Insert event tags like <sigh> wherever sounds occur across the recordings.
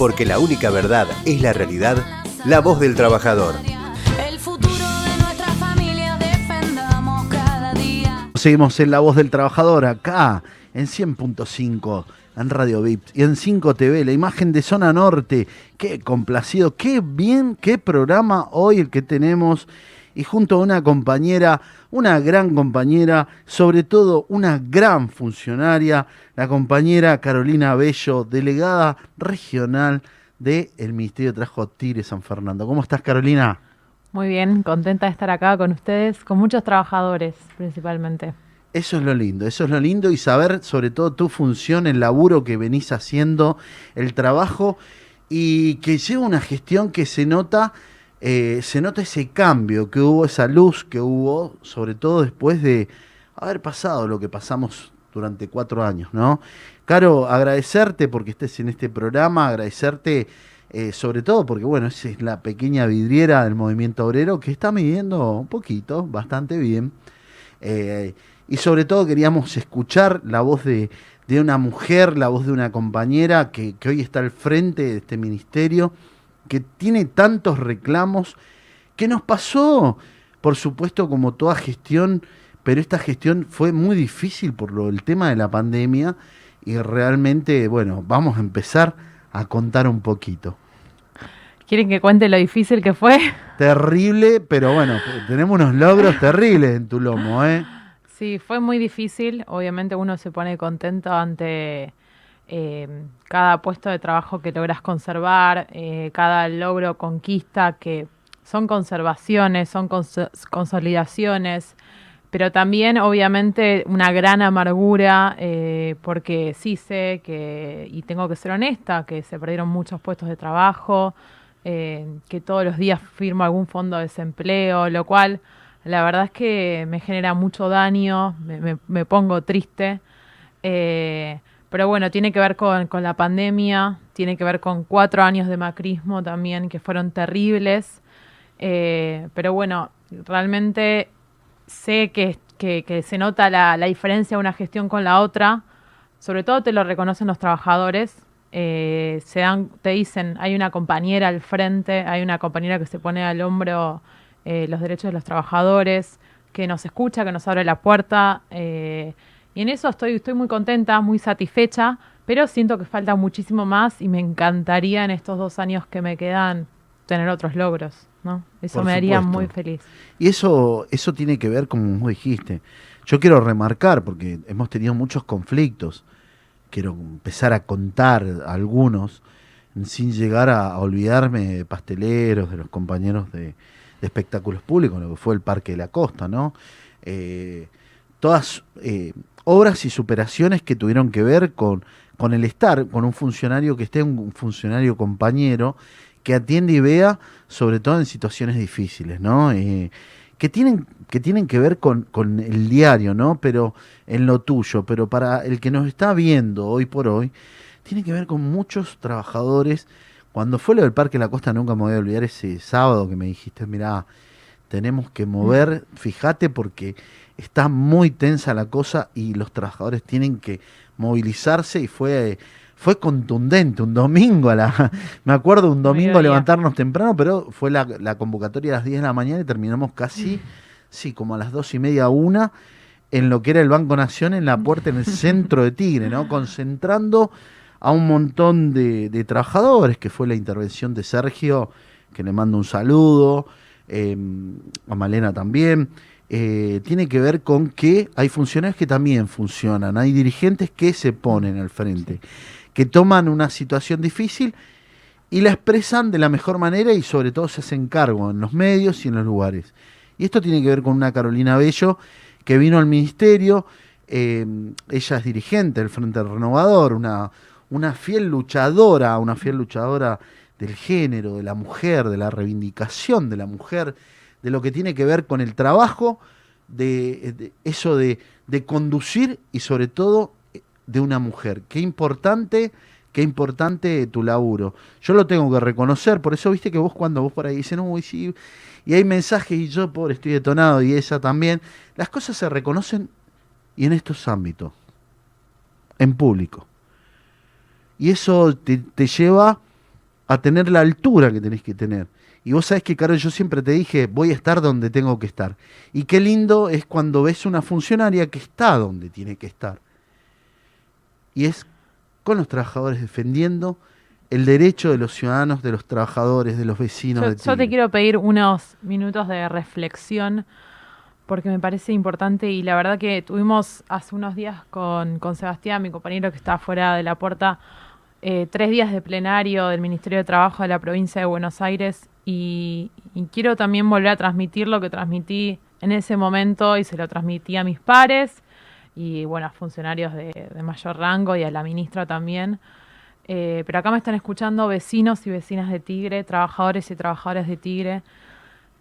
Porque la única verdad es la realidad, la voz del trabajador. El futuro de nuestra familia defendamos cada día. Seguimos en La Voz del Trabajador acá en 100.5 en Radio VIP y en 5 TV, la imagen de Zona Norte. Qué complacido, qué bien, qué programa hoy el que tenemos. Y junto a una compañera, una gran compañera, sobre todo una gran funcionaria, la compañera Carolina Bello, delegada regional del Ministerio de Trabajo Tigre San Fernando. ¿Cómo estás, Carolina? Muy bien, contenta de estar acá con ustedes, con muchos trabajadores principalmente. Eso es lo lindo, eso es lo lindo y saber sobre todo tu función, el laburo que venís haciendo, el trabajo y que lleva una gestión que se nota, eh, se nota ese cambio que hubo, esa luz que hubo, sobre todo después de haber pasado lo que pasamos durante cuatro años, ¿no? Caro, agradecerte porque estés en este programa, agradecerte eh, sobre todo porque, bueno, es la pequeña vidriera del movimiento obrero que está midiendo un poquito, bastante bien. Eh, y sobre todo queríamos escuchar la voz de, de una mujer, la voz de una compañera que, hoy está al frente de este ministerio, que tiene tantos reclamos, que nos pasó, por supuesto, como toda gestión, pero esta gestión fue muy difícil por lo, el tema de la pandemia y realmente, bueno, vamos a empezar a contar un poquito. ¿Quieren que cuente lo difícil que fue? <laughs> Terrible, pero bueno, tenemos unos logros terribles en tu lomo, ¿eh? Sí, fue muy difícil. Obviamente uno se pone contento ante eh, cada puesto de trabajo que logras conservar, eh, cada logro, conquista, que son conservaciones, son cons consolidaciones, pero también obviamente una gran amargura, eh, porque sí sé que, y tengo que ser honesta, que se perdieron muchos puestos de trabajo, que todos los días firmo algún fondo de desempleo, lo cual la verdad es que me genera mucho daño, me, pongo triste. Pero bueno, tiene que ver con, con, la pandemia, tiene que ver con cuatro años de macrismo también, que fueron terribles. Eh, pero bueno, realmente sé que, que, se nota la, la, diferencia de una gestión con la otra. Sobre todo te lo reconocen los trabajadores. Eh, se dan, te dicen, hay una compañera al frente, hay una compañera que se pone al hombro eh, los derechos de los trabajadores, que nos escucha, que nos abre la puerta. Y en eso estoy, estoy muy contenta, muy satisfecha, pero siento que falta muchísimo más y me encantaría en estos dos años que me quedan tener otros logros. ¿no? Eso Por me haría supuesto. muy feliz. Y eso, eso tiene que ver, como vos dijiste, yo quiero remarcar, porque hemos tenido muchos conflictos, quiero empezar a contar algunos, sin llegar a, a olvidarme de pasteleros, de los compañeros de, de, espectáculos públicos, lo que fue el Parque de la Costa, ¿no? Eh, todas eh, obras y superaciones que tuvieron que ver con, con el estar, con un funcionario que esté, un funcionario compañero, que atiende y vea, sobre todo en situaciones difíciles, ¿no? Eh, que tienen, que tienen que ver con, con, el diario, ¿no? Pero en lo tuyo, pero para el que nos está viendo hoy por hoy, tiene que ver con muchos trabajadores. Cuando fue lo del Parque de la Costa, nunca me voy a olvidar ese sábado que me dijiste, mira, tenemos que mover, fíjate, porque está muy tensa la cosa y los trabajadores tienen que movilizarse y fue fue contundente, un domingo a la, <laughs> me acuerdo un domingo levantarnos temprano, pero fue la, la, convocatoria a las 10 de la mañana y terminamos casi, sí, como a las dos y media, una, en lo que era el Banco Nación, en la puerta, en el <laughs> centro de Tigre, ¿no? Concentrando a un montón de, de trabajadores, que fue la intervención de Sergio, que le mando un saludo, eh, a Malena también, eh, tiene que ver con que hay funcionarios que también funcionan, hay dirigentes que se ponen al frente que toman una situación difícil y la expresan de la mejor manera y sobre todo se hacen cargo en los medios y en los lugares. Y esto tiene que ver con una Carolina Bello que vino al ministerio, eh, ella es dirigente del Frente Renovador, una, una fiel luchadora, una fiel luchadora del género, de la mujer, de la reivindicación de la mujer, de lo que tiene que ver con el trabajo, de, eso de, conducir y sobre todo de una mujer. Qué importante, qué importante tu laburo. Yo lo tengo que reconocer, por eso viste que vos cuando vos por ahí dices, no, y, sí, y hay mensajes y yo, pobre, estoy detonado y ella también, las cosas se reconocen y en estos ámbitos, en público. Y eso te, te lleva a tener la altura que tenés que tener. Y vos sabés que, Carol, yo siempre te dije, voy a estar donde tengo que estar. Y qué lindo es cuando ves una funcionaria que está donde tiene que estar. Y es con los trabajadores defendiendo el derecho de los ciudadanos, de los trabajadores, de los vecinos. Yo, de yo te quiero pedir unos minutos de reflexión porque me parece importante y la verdad que tuvimos hace unos días con, con Sebastián, mi compañero que está fuera de la puerta, eh, tres días de plenario del Ministerio de Trabajo de la provincia de Buenos Aires y, y quiero también volver a transmitir lo que transmití en ese momento y se lo transmití a mis pares y bueno, a funcionarios de, mayor rango y a la ministra también. Eh, pero acá me están escuchando vecinos y vecinas de Tigre, trabajadores y trabajadoras de Tigre,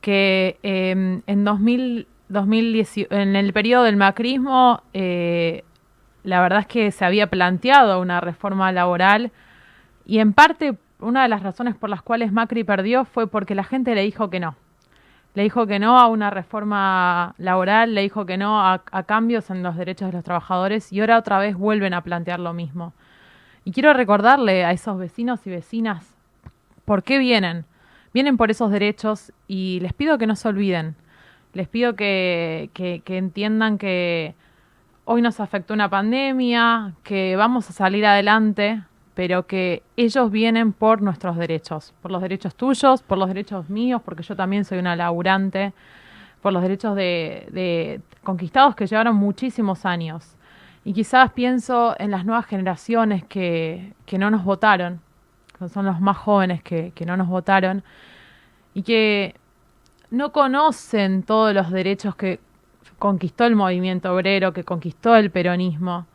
que eh, en 2000, 2010, en el periodo del macrismo, eh, la verdad es que se había planteado una reforma laboral y en parte una de las razones por las cuales Macri perdió fue porque la gente le dijo que no. Le dijo que no a una reforma laboral, le dijo que no a, cambios en los derechos de los trabajadores y ahora otra vez vuelven a plantear lo mismo. Y quiero recordarle a esos vecinos y vecinas por qué vienen. Vienen por esos derechos y les pido que no se olviden. Les pido que, que- que entiendan que hoy nos afectó una pandemia, que vamos a salir adelante, pero que ellos vienen por nuestros derechos, por los derechos tuyos, por los derechos míos, porque yo también soy una laburante, por los derechos de, conquistados que llevaron muchísimos años. Y quizás pienso en las nuevas generaciones que, que no nos votaron, que son los más jóvenes que, que no nos votaron, y que no conocen todos los derechos que conquistó el movimiento obrero, que conquistó el peronismo.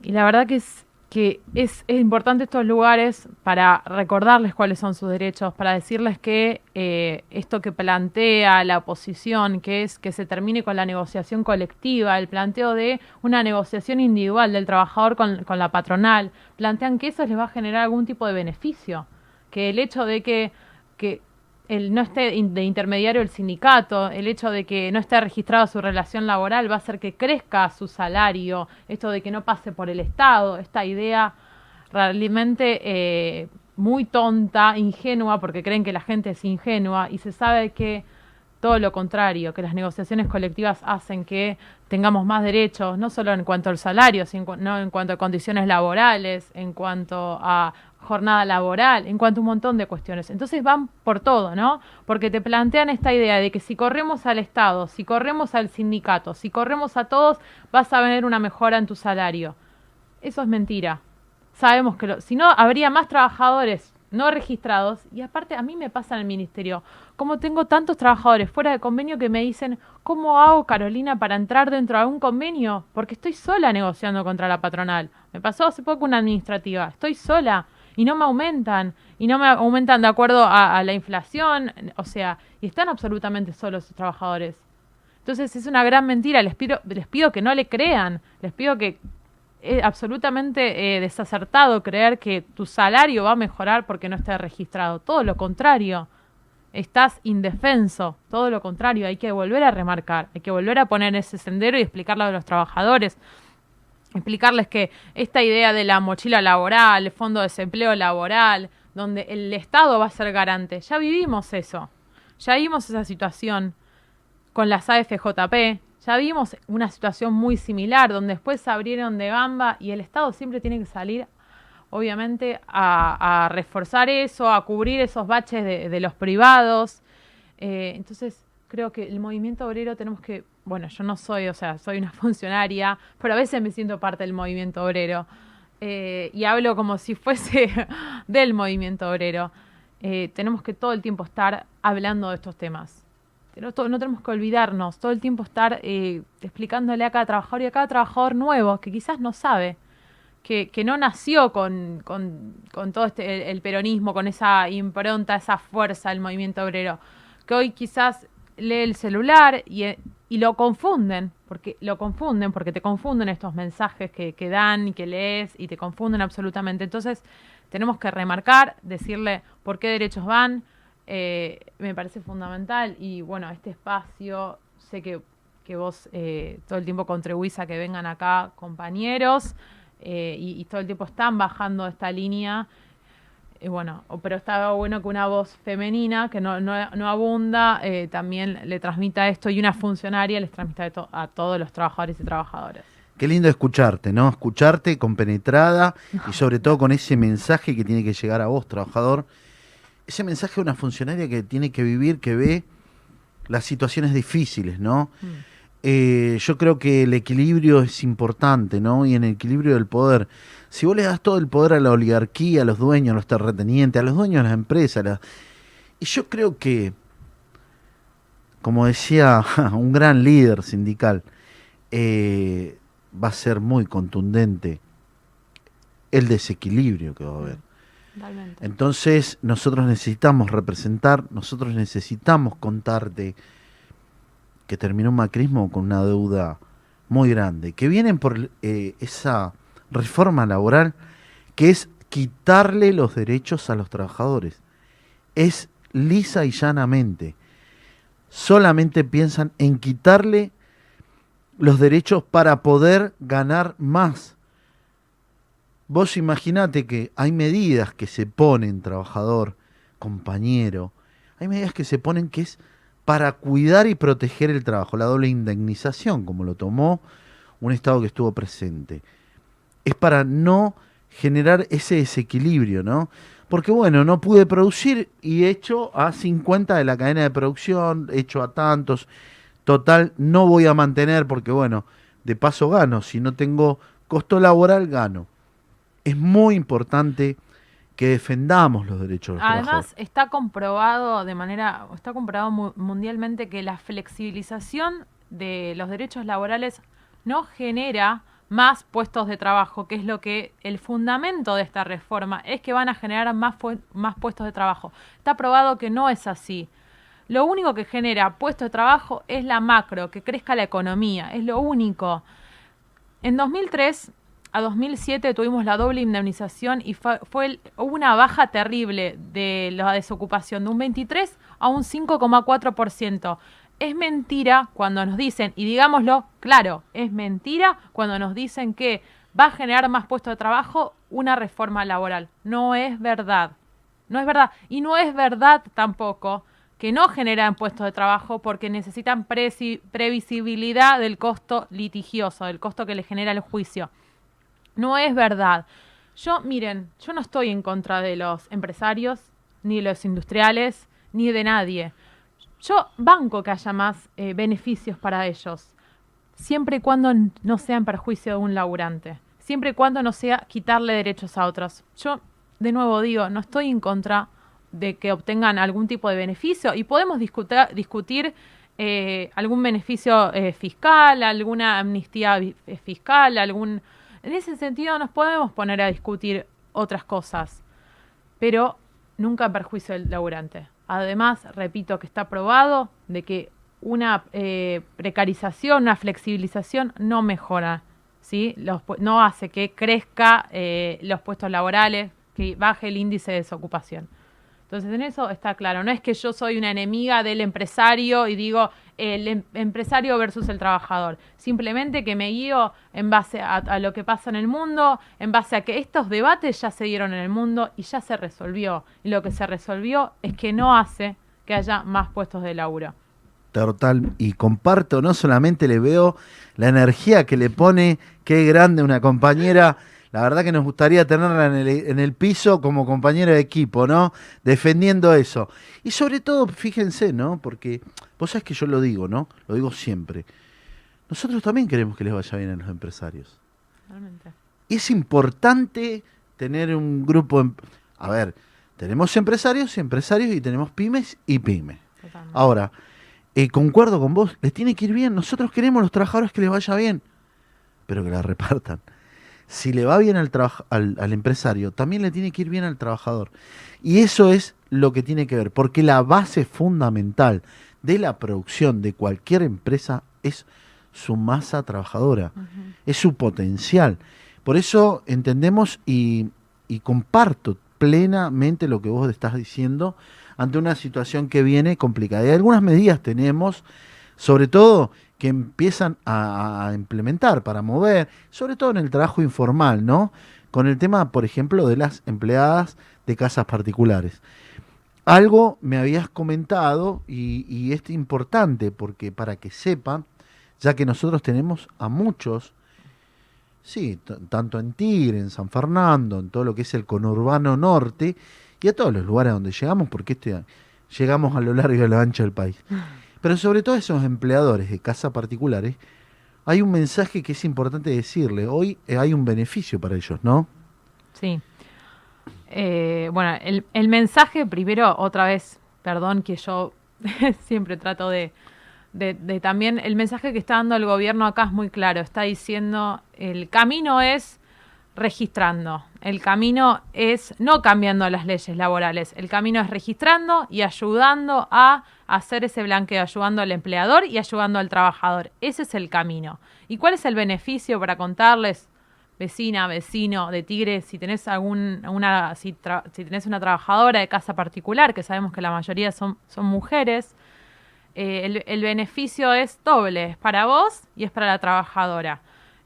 Y la verdad que es que es, importante estos lugares para recordarles cuáles son sus derechos, para decirles que eh, esto que plantea la oposición, que es que se termine con la negociación colectiva, el planteo de una negociación individual del trabajador con, con la patronal, plantean que eso les va a generar algún tipo de beneficio, que el hecho de que, que el no esté de intermediario el sindicato, el hecho de que no esté registrada su relación laboral va a hacer que crezca su salario, esto de que no pase por el Estado, esta idea realmente eh, muy tonta, ingenua, porque creen que la gente es ingenua y se sabe que todo lo contrario, que las negociaciones colectivas hacen que tengamos más derechos, no solo en cuanto al salario, sino en cuanto a condiciones laborales, en cuanto a jornada laboral, en cuanto a un montón de cuestiones. Entonces van por todo, ¿no? Porque te plantean esta idea de que si corremos al Estado, si corremos al sindicato, si corremos a todos, vas a ver una mejora en tu salario. Eso es mentira. Sabemos que si no, habría más trabajadores no registrados. Y aparte, a mí me pasa en el ministerio, como tengo tantos trabajadores fuera de convenio que me dicen, ¿cómo hago, Carolina, para entrar dentro de un convenio? Porque estoy sola negociando contra la patronal. Me pasó hace poco una administrativa. Estoy sola y no me aumentan. Y no me aumentan de acuerdo a, la inflación. O sea, y están absolutamente solos esos trabajadores. Entonces es una gran mentira. Les pido, les pido que no le crean. Les pido que es absolutamente eh, desacertado creer que tu salario va a mejorar porque no esté registrado. Todo lo contrario. Estás indefenso. Todo lo contrario. Hay que volver a remarcar. Hay que volver a poner ese sendero y explicarlo a los trabajadores. Explicarles que esta idea de la mochila laboral, el fondo de desempleo laboral, donde el Estado va a ser garante. Ya vivimos eso. Ya vimos esa situación con las AFJP. Ya vimos una situación muy similar, donde después se abrieron de gamba y el Estado siempre tiene que salir, obviamente, a, reforzar eso, a cubrir esos baches de, de los privados. Eh, entonces, creo que el movimiento obrero tenemos que, bueno, yo no soy, o sea, soy una <laughs> funcionaria, pero a veces me siento parte del movimiento obrero. Eh, y hablo como si fuese <laughs> del movimiento obrero. Eh, tenemos que todo el tiempo estar hablando de estos temas. No, to- no tenemos que olvidarnos, todo el tiempo estar eh, explicándole a cada trabajador y a cada trabajador nuevo que quizás no sabe, que, que no nació con, con, con todo este, el, el peronismo, con esa impronta, esa fuerza del movimiento obrero, que hoy quizás lee el celular y, y lo confunden, porque lo confunden, porque te confunden estos mensajes que, que dan y que lees y te confunden absolutamente. Entonces, tenemos que remarcar, decirle por qué derechos van, eh, me parece fundamental y bueno, este espacio, sé que, que vos eh, todo el tiempo contribuís a que vengan acá compañeros eh, y, y todo el tiempo están bajando esta línea. Y bueno, pero estaba bueno que una voz femenina, que no, no, no abunda, eh, también le transmita esto y una funcionaria les transmita esto a todos los trabajadores y trabajadoras. Qué lindo escucharte, ¿no? Escucharte compenetrada y <laughs> sobre todo con ese mensaje que tiene que llegar a vos, trabajador. Ese mensaje de una funcionaria que tiene que vivir, que ve las situaciones difíciles, ¿no? Mm. Eh, yo creo que el equilibrio es importante, ¿no? Y en el equilibrio del poder. Si vos le das todo el poder a la oligarquía, a los dueños, a los terratenientes, a los dueños de las empresas, la- y yo creo que, como decía <laughs> un gran líder sindical, eh, va a ser muy contundente el desequilibrio que va a haber. Totalmente. Entonces nosotros necesitamos representar, nosotros necesitamos contarte que terminó un macrismo con una deuda muy grande, que vienen por eh, esa reforma laboral que es quitarle los derechos a los trabajadores. Es lisa y llanamente. Solamente piensan en quitarle los derechos para poder ganar más. Vos imaginate que hay medidas que se ponen, trabajador, compañero, hay medidas que se ponen que es para cuidar y proteger el trabajo, la doble indemnización, como lo tomó un Estado que estuvo presente. Es para no generar ese desequilibrio, ¿no? Porque bueno, no pude producir y hecho a 50 de la cadena de producción, hecho a tantos, total, no voy a mantener porque bueno, de paso gano, si no tengo costo laboral, gano. Es muy importante que defendamos los derechos de los Además, trabajadores. está comprobado de manera, está comprobado mu- mundialmente que la flexibilización de los derechos laborales no genera más puestos de trabajo, que es lo que el fundamento de esta reforma es que van a generar más, más puestos de trabajo. Está probado que no es así. Lo único que genera puestos de trabajo es la macro, que crezca la economía, es lo único. En 2003 a 2007 tuvimos la doble indemnización y fue, fue el- hubo una baja terrible de la desocupación, de un 23 a un 5,4%. Es mentira cuando nos dicen, y digámoslo claro, es mentira cuando nos dicen que va a generar más puestos de trabajo una reforma laboral. No es verdad. No es verdad. Y no es verdad tampoco que no generan puestos de trabajo porque necesitan previsibilidad del costo litigioso, del costo que le genera el juicio. No es verdad. Yo, miren, yo no estoy en contra de los empresarios, ni de los industriales, ni de nadie. Yo banco que haya más eh, beneficios para ellos, siempre y cuando no sea en perjuicio de un laburante, siempre y cuando no sea quitarle derechos a otros. Yo, de nuevo digo, no estoy en contra de que obtengan algún tipo de beneficio y podemos discuta- discutir eh, algún beneficio eh, fiscal, alguna amnistía fiscal, algún... En ese sentido nos podemos poner a discutir otras cosas, pero nunca en perjuicio del laburante. Además, repito que está probado de que una eh, precarización, una flexibilización no mejora, ¿sí? Los no hace que crezca eh, los puestos laborales, que baje el índice de desocupación. Entonces, en eso está claro. No es que yo soy una enemiga del empresario y digo el em- empresario versus el trabajador. Simplemente que me guío en base a, lo que pasa en el mundo, en base a que estos debates ya se dieron en el mundo y ya se resolvió. Y lo que se resolvió es que no hace que haya más puestos de laburo. Total, y comparto, no solamente le veo la energía que le pone, qué grande una compañera, la verdad que nos gustaría tenerla en el, en el piso como compañera de equipo, ¿no? Defendiendo eso. Y sobre todo, fíjense, ¿no? Porque vos sabés que yo lo digo, ¿no? Lo digo siempre. Nosotros también queremos que les vaya bien a los empresarios. Realmente. Y es importante tener un grupo, em- a ver, tenemos empresarios y empresarios y tenemos pymes y pymes. Totalmente. Ahora, eh, concuerdo con vos, les tiene que ir bien. Nosotros queremos los trabajadores que les vaya bien, pero que la repartan. Si le va bien al, al, al empresario, también le tiene que ir bien al trabajador. Y eso es lo que tiene que ver, porque la base fundamental de la producción de cualquier empresa es su masa trabajadora, es su potencial. Por eso entendemos y, y comparto plenamente lo que vos estás diciendo ante una situación que viene complicada. Y algunas medidas tenemos, sobre todo que empiezan a, implementar para mover, sobre todo en el trabajo informal, ¿no? con el tema, por ejemplo, de las empleadas de casas particulares. Algo me habías comentado y, es importante porque para que sepan, ya que nosotros tenemos a muchos, sí, tanto en Tigre, en San Fernando, en todo lo que es el conurbano norte y a todos los lugares donde llegamos, porque este, llegamos a lo largo y a lo ancho del país. <laughs> Pero sobre todo esos empleadores de casas particulares, hay un mensaje que es importante decirle. Hoy eh, hay un beneficio para ellos, ¿no? Sí. Eh, bueno, el, el mensaje primero, otra vez, perdón que yo <laughs> siempre trato de, de, de también, el mensaje que está dando el gobierno acá es muy claro, está diciendo, el camino es registrando, el camino es no cambiando las leyes laborales, el camino es registrando y ayudando a hacer ese blanqueo, ayudando al empleador y ayudando al trabajador. Ese es el camino. ¿Y cuál es el beneficio para contarles? vecina, vecino de Tigre, si tenés algún, una, si, tenés una trabajadora de casa particular, que sabemos que la mayoría son, mujeres, eh, el beneficio es doble, es para vos y es para la trabajadora.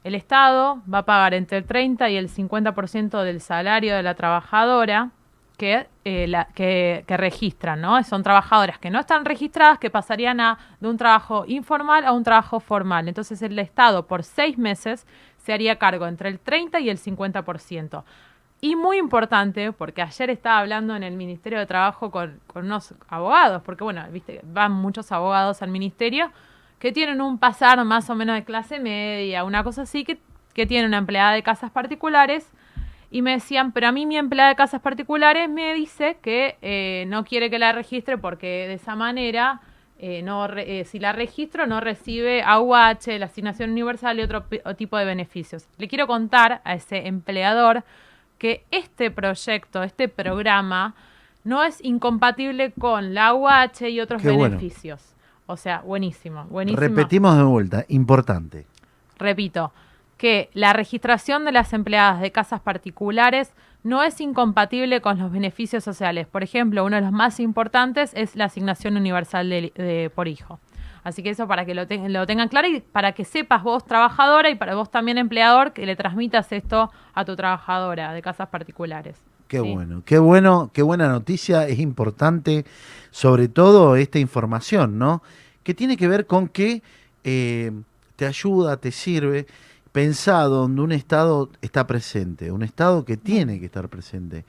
El Estado va a pagar entre el 30 y el 50% del salario de la trabajadora que, eh, la, que, registran, ¿no? Son trabajadoras que no están registradas, que pasarían a, de un trabajo informal a un trabajo formal. Entonces el Estado por seis meses se haría cargo entre el 30 y el 50%. Y muy importante, porque ayer estaba hablando en el Ministerio de Trabajo con, con unos abogados, porque bueno, viste, van muchos abogados al ministerio que tienen un pasar más o menos de clase media, una cosa así, que, que tienen una empleada de casas particulares. Y me decían, pero a mí mi empleada de casas particulares me dice que eh, no quiere que la registre porque de esa manera, eh, no re- eh, si la registro, no recibe AUH, la asignación universal y otro tipo de beneficios. Le quiero contar a ese empleador que este proyecto, este programa, no es incompatible con la AUH y otros Qué bueno. O sea, buenísimo, buenísimo. Repetimos de vuelta, importante. Repito, que la registración de las empleadas de casas particulares no es incompatible con los beneficios sociales. Por ejemplo, uno de los más importantes es la asignación universal de- de- por hijo. Así que eso para que lo, te- lo tengan claro y para que sepas vos trabajadora y para vos también empleador que le transmitas esto a tu trabajadora de casas particulares. Qué Sí. bueno, qué bueno, qué buena noticia, es importante, sobre todo esta información, ¿no? Que tiene que ver con que eh, te ayuda, te sirve, pensado donde un Estado está presente, un Estado que tiene que estar presente.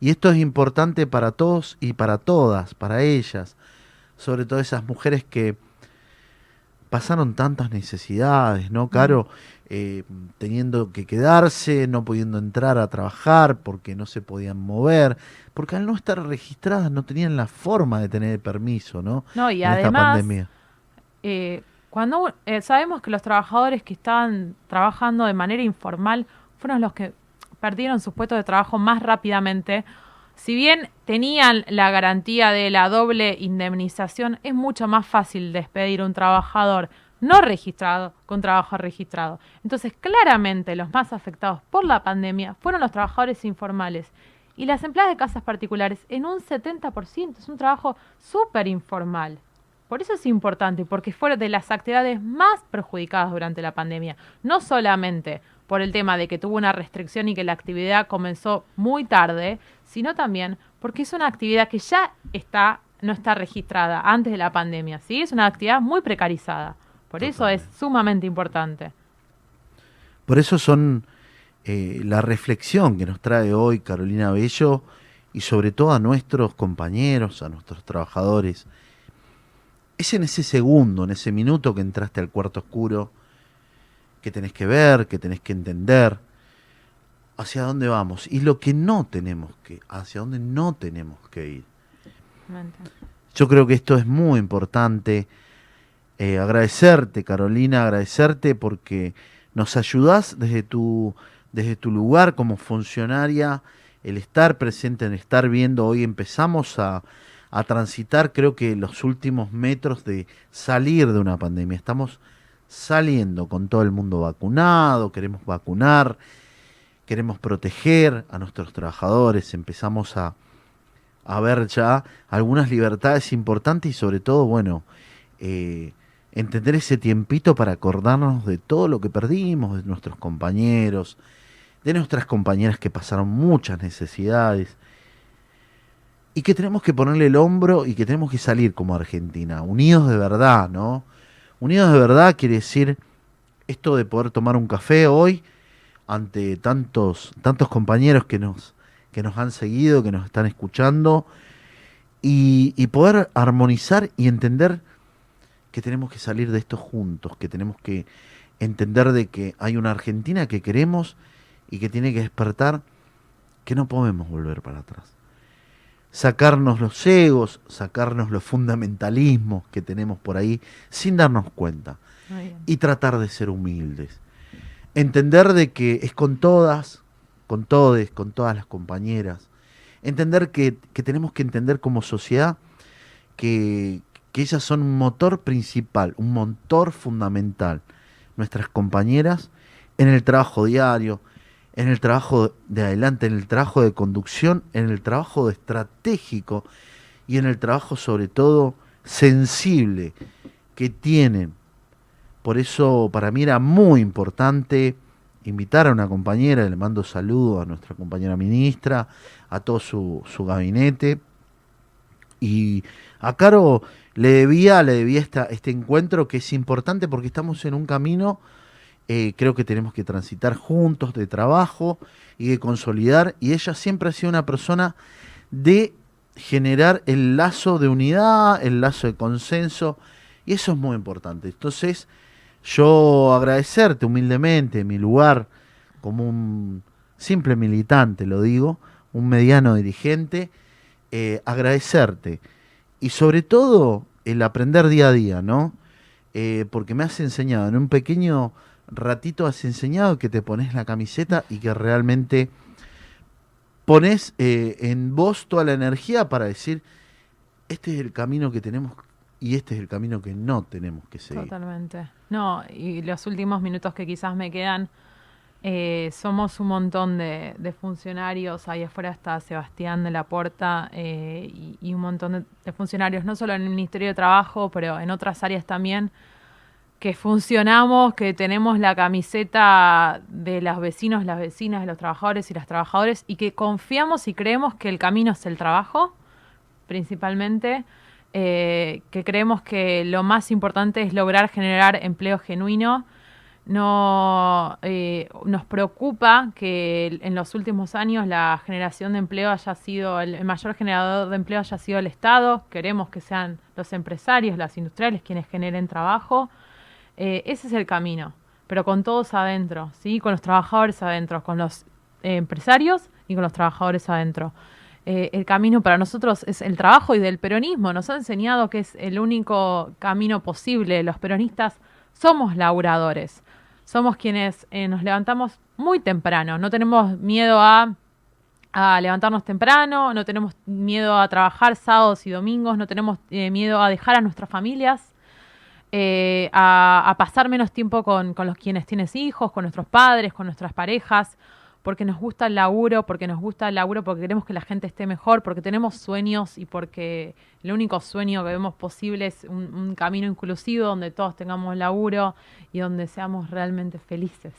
Y esto es importante para todos y para todas, para ellas, sobre todo esas mujeres que pasaron tantas necesidades, ¿no, Caro? Eh, teniendo que quedarse, no pudiendo entrar a trabajar porque no se podían mover, porque al no estar registradas no tenían la forma de tener el permiso, ¿no? No, y en además, eh, cuando eh, sabemos que los trabajadores que estaban trabajando de manera informal fueron los que perdieron sus puestos de trabajo más rápidamente. Si bien tenían la garantía de la doble indemnización, es mucho más fácil despedir a un trabajador no registrado con trabajo registrado. Entonces, claramente los más afectados por la pandemia fueron los trabajadores informales. Y las empleadas de casas particulares en un 70%. Es un trabajo súper informal. Por eso es importante, porque fue de las actividades más perjudicadas durante la pandemia. No solamente por el tema de que tuvo una restricción y que la actividad comenzó muy tarde, sino también porque es una actividad que ya está, no está registrada antes de la pandemia. ¿sí? Es una actividad muy precarizada. Por eso es sumamente importante. Por eso son eh, la reflexión que nos trae hoy Carolina Bello y sobre todo a nuestros compañeros, a nuestros trabajadores. Es en ese segundo, en ese minuto que entraste al cuarto oscuro, que tenés que ver, que tenés que entender hacia dónde vamos y lo que no tenemos que, hacia dónde no tenemos que ir. Yo creo que esto es muy importante. Eh, agradecerte, Carolina, agradecerte porque nos ayudás desde tu, desde tu lugar como funcionaria, el estar presente, el estar viendo. Hoy empezamos a, a transitar, creo que los últimos metros de salir de una pandemia. Estamos saliendo con todo el mundo vacunado, queremos vacunar, queremos proteger a nuestros trabajadores, empezamos a, a ver ya algunas libertades importantes y sobre todo, bueno, eh, entender ese tiempito para acordarnos de todo lo que perdimos, de nuestros compañeros, de nuestras compañeras que pasaron muchas necesidades y que tenemos que ponerle el hombro y que tenemos que salir como Argentina, unidos de verdad, ¿no? Unidos de verdad quiere decir esto de poder tomar un café hoy ante tantos, tantos compañeros que nos, que nos han seguido, que nos están escuchando, y, y poder armonizar y entender que tenemos que salir de esto juntos, que tenemos que entender de que hay una Argentina que queremos y que tiene que despertar que no podemos volver para atrás. Sacarnos los egos, sacarnos los fundamentalismos que tenemos por ahí sin darnos cuenta y tratar de ser humildes. Entender de que es con todas, con todes, con todas las compañeras. Entender que, que tenemos que entender como sociedad que, que ellas son un motor principal, un motor fundamental. Nuestras compañeras en el trabajo diario, en el trabajo de adelante, en el trabajo de conducción, en el trabajo de estratégico y en el trabajo sobre todo sensible que tienen por eso para mí era muy importante invitar a una compañera, le mando saludos a nuestra compañera ministra, a todo su, su gabinete. Y a Caro le debía, le debía esta, este encuentro que es importante porque estamos en un camino, eh, creo que tenemos que transitar juntos de trabajo y de consolidar. Y ella siempre ha sido una persona de generar el lazo de unidad, el lazo de consenso, y eso es muy importante. Entonces, yo agradecerte humildemente mi lugar como un simple militante, lo digo, un mediano dirigente, eh, agradecerte y sobre todo el aprender día a día, ¿no? Eh, porque me has enseñado, en un pequeño ratito has enseñado que te pones la camiseta y que realmente pones eh, en vos toda la energía para decir, este es el camino que tenemos y este es el camino que no tenemos que seguir. Totalmente. No, y los últimos minutos que quizás me quedan, eh, somos un montón de, funcionarios, ahí afuera está Sebastián de la Porta eh, y, y un montón de, de funcionarios, no solo en el Ministerio de Trabajo, pero en otras áreas también, que funcionamos, que tenemos la camiseta de los vecinos, las vecinas, de los trabajadores y las trabajadoras, y que confiamos y creemos que el camino es el trabajo, principalmente eh, que creemos que lo más importante es lograr generar empleo genuino. No eh, nos preocupa que en los últimos años la generación de empleo haya sido el, mayor generador de empleo haya sido el Estado. Queremos que sean los empresarios, las industriales quienes generen trabajo. Eh, ese es el camino, pero con todos adentro, sí, con los trabajadores adentro, con los empresarios y con los trabajadores adentro eh, el camino para nosotros es el trabajo y del peronismo. Nos ha enseñado que es el único camino posible. Los peronistas somos laburadores. Somos quienes eh, nos levantamos muy temprano. No tenemos miedo a, a, levantarnos temprano, no tenemos miedo a trabajar sábados y domingos, no tenemos eh, miedo a dejar a nuestras familias. Eh, a, a pasar menos tiempo con, con los quienes tienes hijos, con nuestros padres, con nuestras parejas, porque nos gusta el laburo, porque nos gusta el laburo, porque queremos que la gente esté mejor, porque tenemos sueños y porque el único sueño que vemos posible es un, un camino inclusivo donde todos tengamos laburo y donde seamos realmente felices.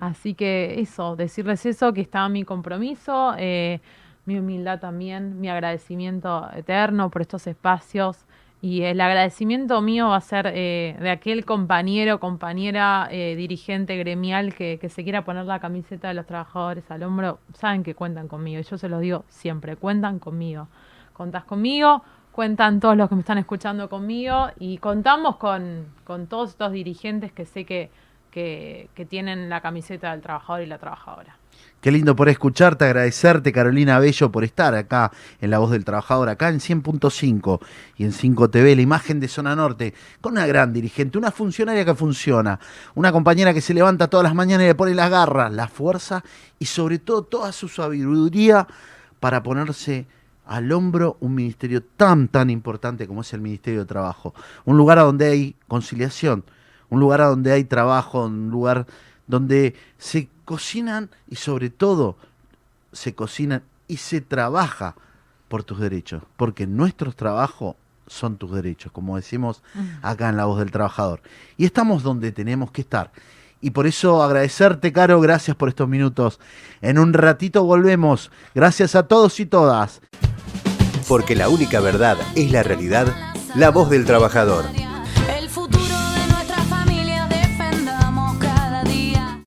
Así que eso, decirles eso, que está mi compromiso, eh, mi humildad también, mi agradecimiento eterno por estos espacios. Y el agradecimiento mío va a ser eh, de aquel compañero, compañera, eh, dirigente gremial que, se quiera poner la camiseta de los trabajadores al hombro. Saben que cuentan conmigo. Y yo se los digo siempre, cuentan conmigo. Contás conmigo, cuentan todos los que me están escuchando conmigo y contamos con, con todos estos dirigentes que sé que, que, que tienen la camiseta del trabajador y la trabajadora. Qué lindo por escucharte, agradecerte Carolina Bello por estar acá en La Voz del Trabajador, acá en 100.5 y en 5 TV, la imagen de Zona Norte, con una gran dirigente, una funcionaria que funciona, una compañera que se levanta todas las mañanas y le pone las garras, la fuerza y sobre todo toda su sabiduría para ponerse al hombro un ministerio tan, tan importante como es el Ministerio de Trabajo. Un lugar a donde hay conciliación, un lugar a donde hay trabajo, un lugar donde se cocinan y sobre todo se cocinan y se trabaja por tus derechos, porque nuestros trabajos son tus derechos, como decimos acá en La Voz del Trabajador. Y estamos donde tenemos que estar. y por eso agradecerte, Caro, gracias por estos minutos. En un ratito volvemos. Gracias a todos y todas. Porque la única verdad es la realidad, la voz del trabajador.